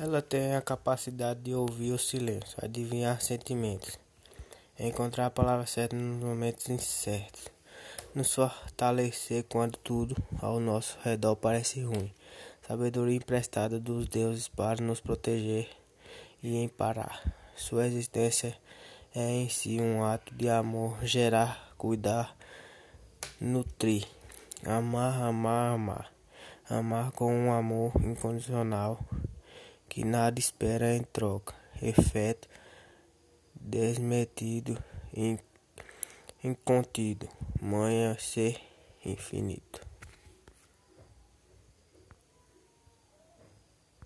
Ela tem a capacidade de ouvir o silêncio, adivinhar sentimentos, encontrar a palavra certa nos momentos incertos, nos fortalecer quando tudo ao nosso redor parece ruim. Sabedoria emprestada dos deuses para nos proteger e emparar. Sua existência é em si um ato de amor, gerar, cuidar, nutrir, amar, amar, amar, amar com um amor incondicional que nada espera em troca, efeito desmetido, incontido, manha ser infinito.